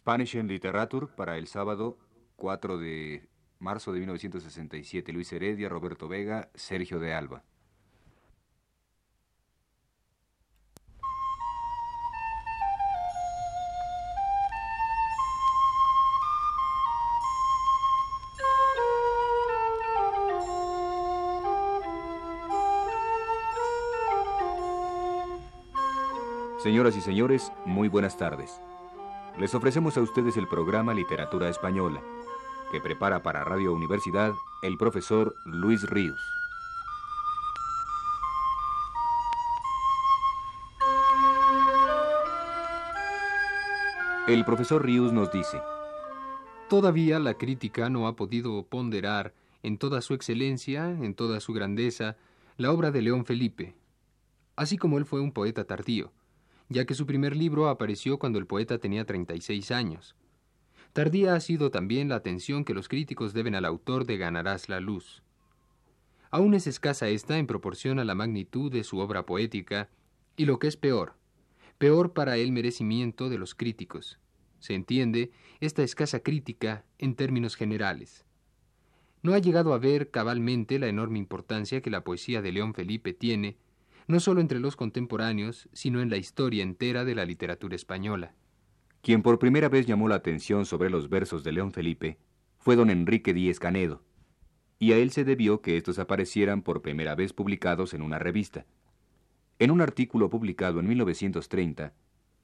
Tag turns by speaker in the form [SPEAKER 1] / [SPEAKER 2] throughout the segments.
[SPEAKER 1] Spanish en Literature para el sábado 4 de marzo de 1967. Luis Heredia, Roberto Vega, Sergio de Alba. Señoras y señores, muy buenas tardes. Les ofrecemos a ustedes el programa Literatura Española, que prepara para Radio Universidad el profesor Luis Ríos. El profesor Ríos nos dice,
[SPEAKER 2] Todavía la crítica no ha podido ponderar en toda su excelencia, en toda su grandeza, la obra de León Felipe, así como él fue un poeta tardío ya que su primer libro apareció cuando el poeta tenía 36 años. Tardía ha sido también la atención que los críticos deben al autor de Ganarás la luz. Aún es escasa esta en proporción a la magnitud de su obra poética, y lo que es peor, peor para el merecimiento de los críticos. Se entiende esta escasa crítica en términos generales. No ha llegado a ver cabalmente la enorme importancia que la poesía de León Felipe tiene no solo entre los contemporáneos, sino en la historia entera de la literatura española.
[SPEAKER 1] Quien por primera vez llamó la atención sobre los versos de León Felipe fue don Enrique Díez Canedo, y a él se debió que estos aparecieran por primera vez publicados en una revista. En un artículo publicado en 1930,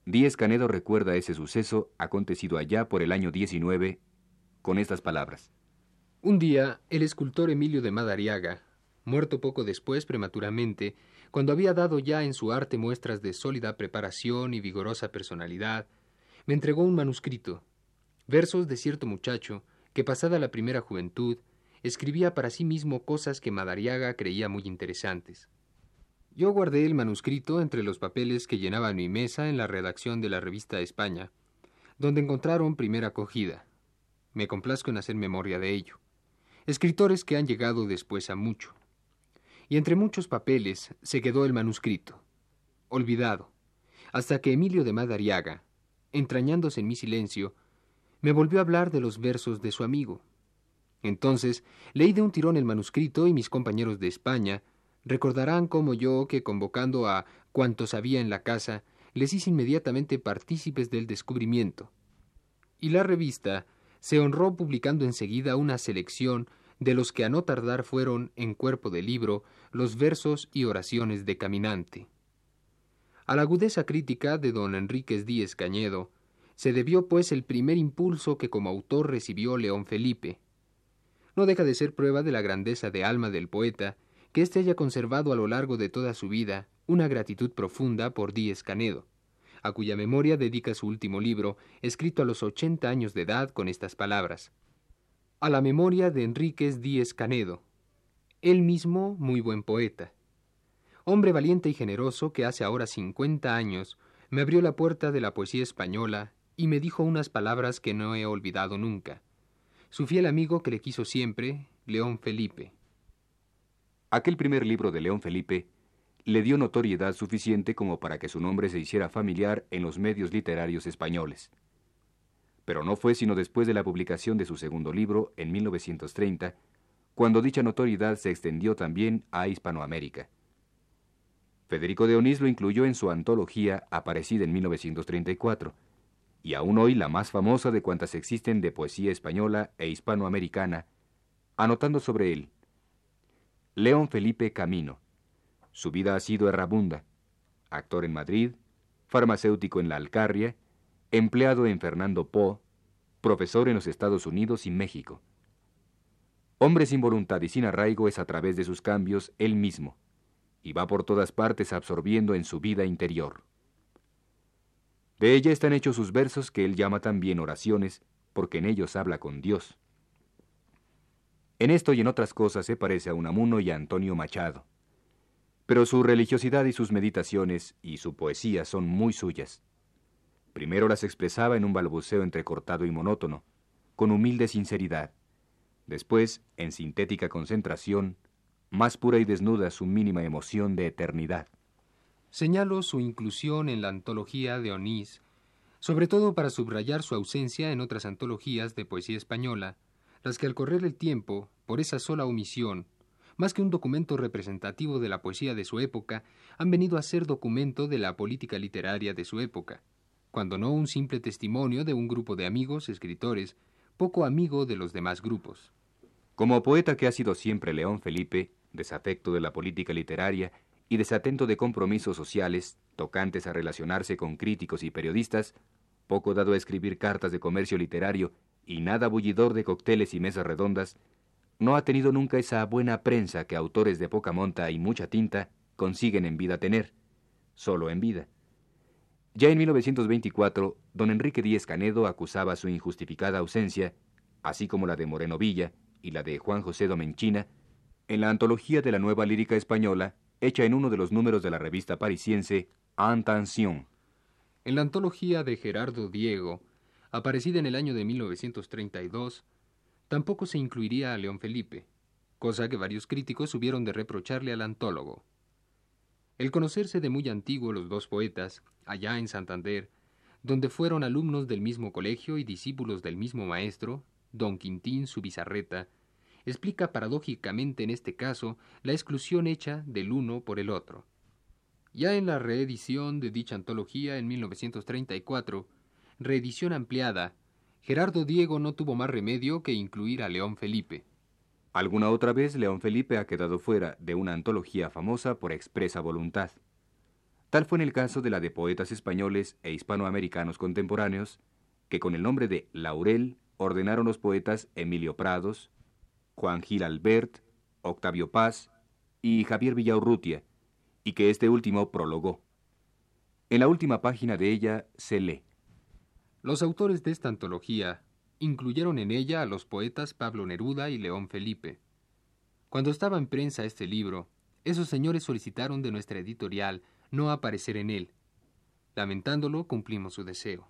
[SPEAKER 1] Díez Canedo recuerda ese suceso acontecido allá por el año 19 con estas palabras.
[SPEAKER 2] Un día, el escultor Emilio de Madariaga, muerto poco después prematuramente, cuando había dado ya en su arte muestras de sólida preparación y vigorosa personalidad, me entregó un manuscrito, versos de cierto muchacho que, pasada la primera juventud, escribía para sí mismo cosas que Madariaga creía muy interesantes. Yo guardé el manuscrito entre los papeles que llenaban mi mesa en la redacción de la revista España, donde encontraron primera acogida. Me complazco en hacer memoria de ello. Escritores que han llegado después a mucho y entre muchos papeles se quedó el manuscrito, olvidado, hasta que Emilio de Madariaga, entrañándose en mi silencio, me volvió a hablar de los versos de su amigo. Entonces leí de un tirón el manuscrito y mis compañeros de España recordarán como yo que convocando a cuantos había en la casa, les hice inmediatamente partícipes del descubrimiento. Y la revista se honró publicando enseguida una selección de los que a no tardar fueron, en cuerpo de libro, los versos y oraciones de Caminante. A la agudeza crítica de don Enríquez Díez Cañedo se debió pues el primer impulso que como autor recibió León Felipe. No deja de ser prueba de la grandeza de alma del poeta que éste haya conservado a lo largo de toda su vida una gratitud profunda por Díez Canedo, a cuya memoria dedica su último libro, escrito a los ochenta años de edad con estas palabras a la memoria de Enríquez Díez Canedo, él mismo muy buen poeta. Hombre valiente y generoso que hace ahora cincuenta años me abrió la puerta de la poesía española y me dijo unas palabras que no he olvidado nunca. Su fiel amigo que le quiso siempre, León Felipe.
[SPEAKER 1] Aquel primer libro de León Felipe le dio notoriedad suficiente como para que su nombre se hiciera familiar en los medios literarios españoles pero no fue sino después de la publicación de su segundo libro, en 1930, cuando dicha notoriedad se extendió también a Hispanoamérica. Federico de Onís lo incluyó en su antología aparecida en 1934, y aún hoy la más famosa de cuantas existen de poesía española e hispanoamericana, anotando sobre él, León Felipe Camino. Su vida ha sido errabunda. Actor en Madrid, farmacéutico en la Alcarria, empleado en Fernando Poe, profesor en los Estados Unidos y México. Hombre sin voluntad y sin arraigo es a través de sus cambios él mismo, y va por todas partes absorbiendo en su vida interior. De ella están hechos sus versos que él llama también oraciones, porque en ellos habla con Dios. En esto y en otras cosas se parece a Unamuno y a Antonio Machado. Pero su religiosidad y sus meditaciones y su poesía son muy suyas. Primero las expresaba en un balbuceo entrecortado y monótono, con humilde sinceridad. Después, en sintética concentración, más pura y desnuda su mínima emoción de eternidad.
[SPEAKER 2] Señalo su inclusión en la antología de Onís sobre todo para subrayar su ausencia en otras antologías de poesía española, las que al correr el tiempo, por esa sola omisión, más que un documento representativo de la poesía de su época, han venido a ser documento de la política literaria de su época, cuando no un simple testimonio de un grupo de amigos escritores, poco amigo de los demás grupos.
[SPEAKER 1] Como poeta que ha sido siempre León Felipe, desafecto de la política literaria y desatento de compromisos sociales tocantes a relacionarse con críticos y periodistas, poco dado a escribir cartas de comercio literario y nada bullidor de cócteles y mesas redondas, no ha tenido nunca esa buena prensa que autores de poca monta y mucha tinta consiguen en vida tener, solo en vida. Ya en 1924, don Enrique Díez Canedo acusaba su injustificada ausencia, así como la de Moreno Villa, y la de Juan José Domenchina en la antología de la nueva lírica española, hecha en uno de los números de la revista parisiense Intention.
[SPEAKER 2] En la antología de Gerardo Diego, aparecida en el año de 1932, tampoco se incluiría a León Felipe, cosa que varios críticos hubieron de reprocharle al antólogo. El conocerse de muy antiguo los dos poetas, allá en Santander, donde fueron alumnos del mismo colegio y discípulos del mismo maestro, don Quintín su bizarreta, explica paradójicamente en este caso la exclusión hecha del uno por el otro. Ya en la reedición de dicha antología en 1934, reedición ampliada, Gerardo Diego no tuvo más remedio que incluir a León Felipe.
[SPEAKER 1] Alguna otra vez León Felipe ha quedado fuera de una antología famosa por expresa voluntad. Tal fue en el caso de la de poetas españoles e hispanoamericanos contemporáneos, que con el nombre de Laurel ordenaron los poetas Emilio Prados, Juan Gil Albert, Octavio Paz y Javier Villaurrutia, y que este último prologó. En la última página de ella se lee.
[SPEAKER 2] Los autores de esta antología incluyeron en ella a los poetas Pablo Neruda y León Felipe. Cuando estaba en prensa este libro, esos señores solicitaron de nuestra editorial no aparecer en él. Lamentándolo, cumplimos su deseo.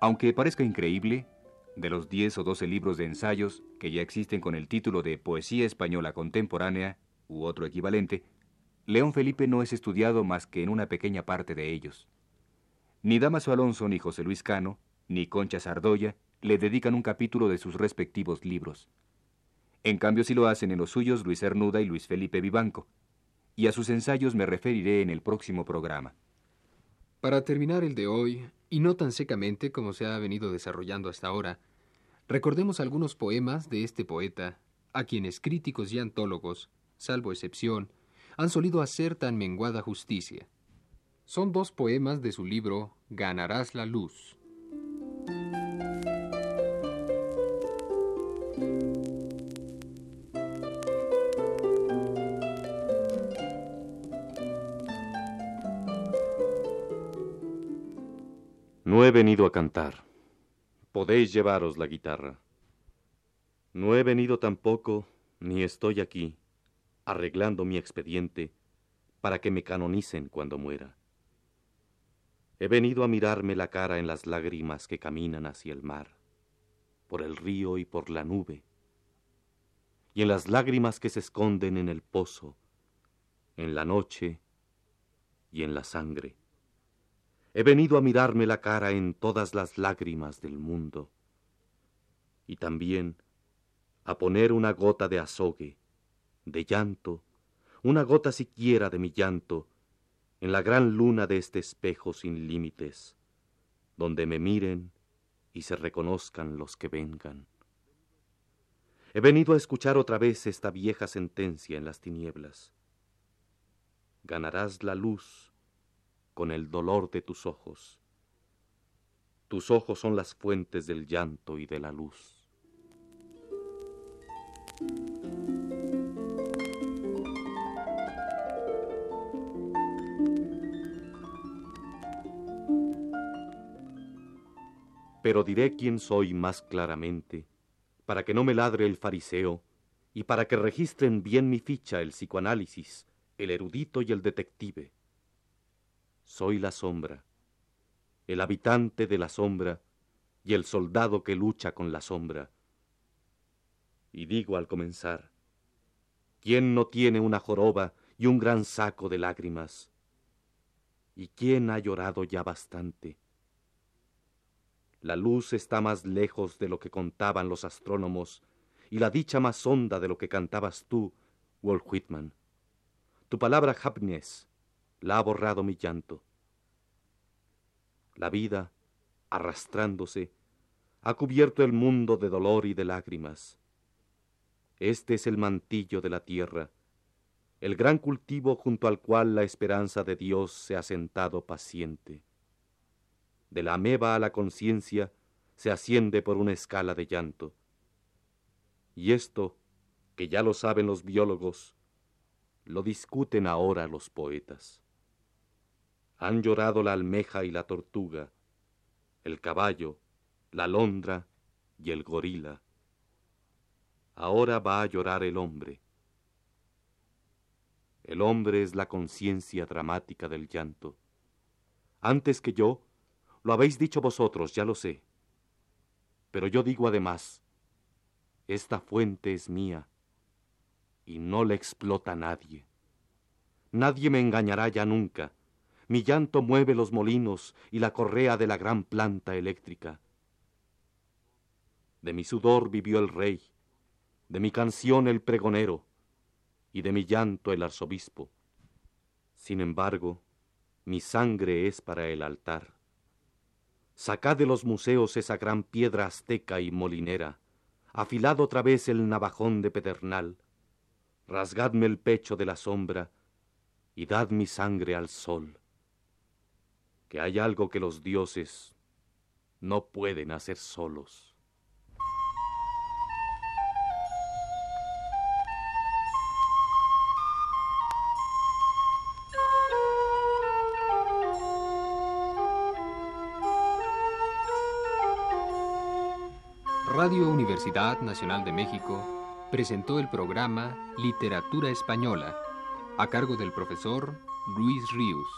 [SPEAKER 1] Aunque parezca increíble, de los 10 o 12 libros de ensayos que ya existen con el título de Poesía Española Contemporánea u otro equivalente, León Felipe no es estudiado más que en una pequeña parte de ellos. Ni Damaso Alonso, ni José Luis Cano, ni Concha Sardoya le dedican un capítulo de sus respectivos libros. En cambio sí lo hacen en los suyos Luis Cernuda y Luis Felipe Vivanco, y a sus ensayos me referiré en el próximo programa.
[SPEAKER 2] Para terminar el de hoy, y no tan secamente como se ha venido desarrollando hasta ahora, recordemos algunos poemas de este poeta, a quienes críticos y antólogos, salvo excepción, han solido hacer tan menguada justicia. Son dos poemas de su libro Ganarás la luz.
[SPEAKER 3] No he venido a cantar. Podéis llevaros la guitarra. No he venido tampoco, ni estoy aquí, arreglando mi expediente para que me canonicen cuando muera. He venido a mirarme la cara en las lágrimas que caminan hacia el mar, por el río y por la nube, y en las lágrimas que se esconden en el pozo, en la noche y en la sangre. He venido a mirarme la cara en todas las lágrimas del mundo y también a poner una gota de azogue, de llanto, una gota siquiera de mi llanto, en la gran luna de este espejo sin límites, donde me miren y se reconozcan los que vengan. He venido a escuchar otra vez esta vieja sentencia en las tinieblas. Ganarás la luz con el dolor de tus ojos. Tus ojos son las fuentes del llanto y de la luz. Pero diré quién soy más claramente, para que no me ladre el fariseo y para que registren bien mi ficha el psicoanálisis, el erudito y el detective soy la sombra, el habitante de la sombra y el soldado que lucha con la sombra. Y digo al comenzar, ¿quién no tiene una joroba y un gran saco de lágrimas? ¿Y quién ha llorado ya bastante? La luz está más lejos de lo que contaban los astrónomos y la dicha más honda de lo que cantabas tú, Walt Whitman. Tu palabra happiness la ha borrado mi llanto. La vida, arrastrándose, ha cubierto el mundo de dolor y de lágrimas. Este es el mantillo de la tierra, el gran cultivo junto al cual la esperanza de Dios se ha sentado paciente. De la ameba a la conciencia se asciende por una escala de llanto. Y esto, que ya lo saben los biólogos, lo discuten ahora los poetas. Han llorado la almeja y la tortuga, el caballo, la alondra y el gorila. Ahora va a llorar el hombre. El hombre es la conciencia dramática del llanto. Antes que yo, lo habéis dicho vosotros, ya lo sé. Pero yo digo además, esta fuente es mía y no la explota nadie. Nadie me engañará ya nunca. Mi llanto mueve los molinos y la correa de la gran planta eléctrica. De mi sudor vivió el rey, de mi canción el pregonero, y de mi llanto el arzobispo. Sin embargo, mi sangre es para el altar. Sacad de los museos esa gran piedra azteca y molinera, afilad otra vez el navajón de pedernal, rasgadme el pecho de la sombra y dad mi sangre al sol. Que hay algo que los dioses no pueden hacer solos.
[SPEAKER 2] Radio Universidad Nacional de México presentó el programa Literatura Española a cargo del profesor Luis Ríos.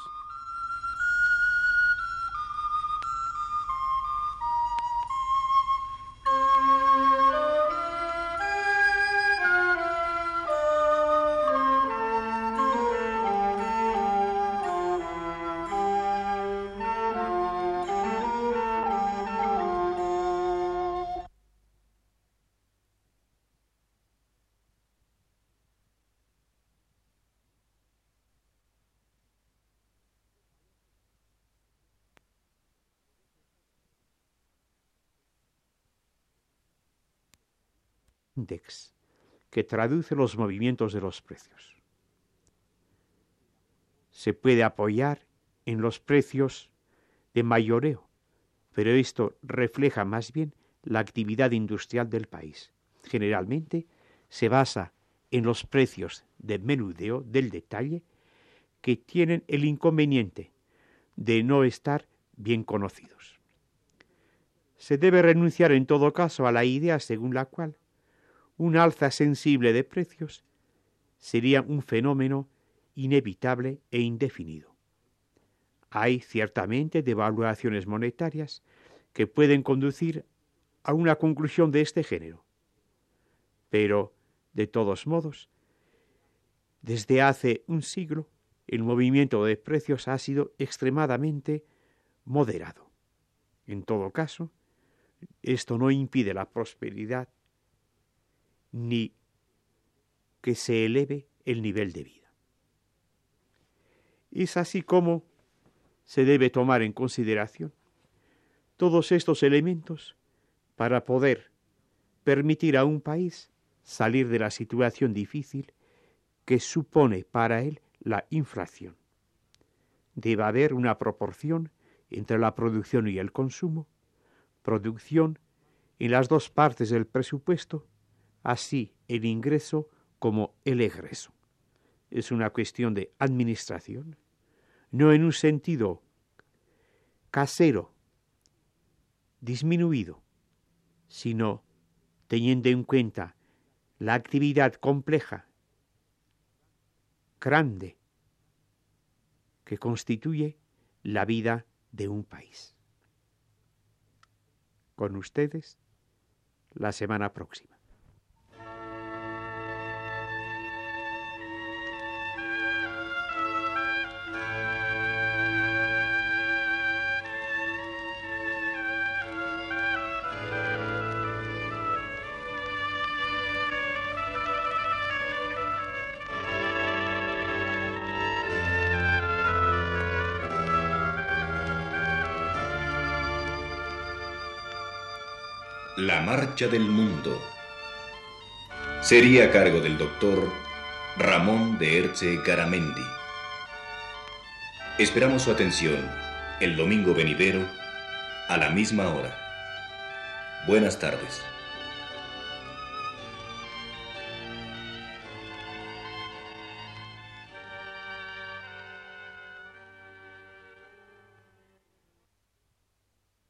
[SPEAKER 4] Que traduce los movimientos de los precios. Se puede apoyar en los precios de mayoreo, pero esto refleja más bien la actividad industrial del país. Generalmente se basa en los precios de menudeo del detalle que tienen el inconveniente de no estar bien conocidos. Se debe renunciar en todo caso a la idea según la cual un alza sensible de precios sería un fenómeno inevitable e indefinido. Hay ciertamente devaluaciones monetarias que pueden conducir a una conclusión de este género. Pero, de todos modos, desde hace un siglo el movimiento de precios ha sido extremadamente moderado. En todo caso, esto no impide la prosperidad ni que se eleve el nivel de vida. Es así como se debe tomar en consideración todos estos elementos para poder permitir a un país salir de la situación difícil que supone para él la inflación. Debe haber una proporción entre la producción y el consumo, producción en las dos partes del presupuesto así el ingreso como el egreso. Es una cuestión de administración, no en un sentido casero, disminuido, sino teniendo en cuenta la actividad compleja, grande, que constituye la vida de un país. con ustedes la semana próxima.
[SPEAKER 1] La marcha del mundo. Sería a cargo del doctor Ramón de Erce Garamendi. Esperamos su atención el domingo venidero a la misma hora. Buenas tardes.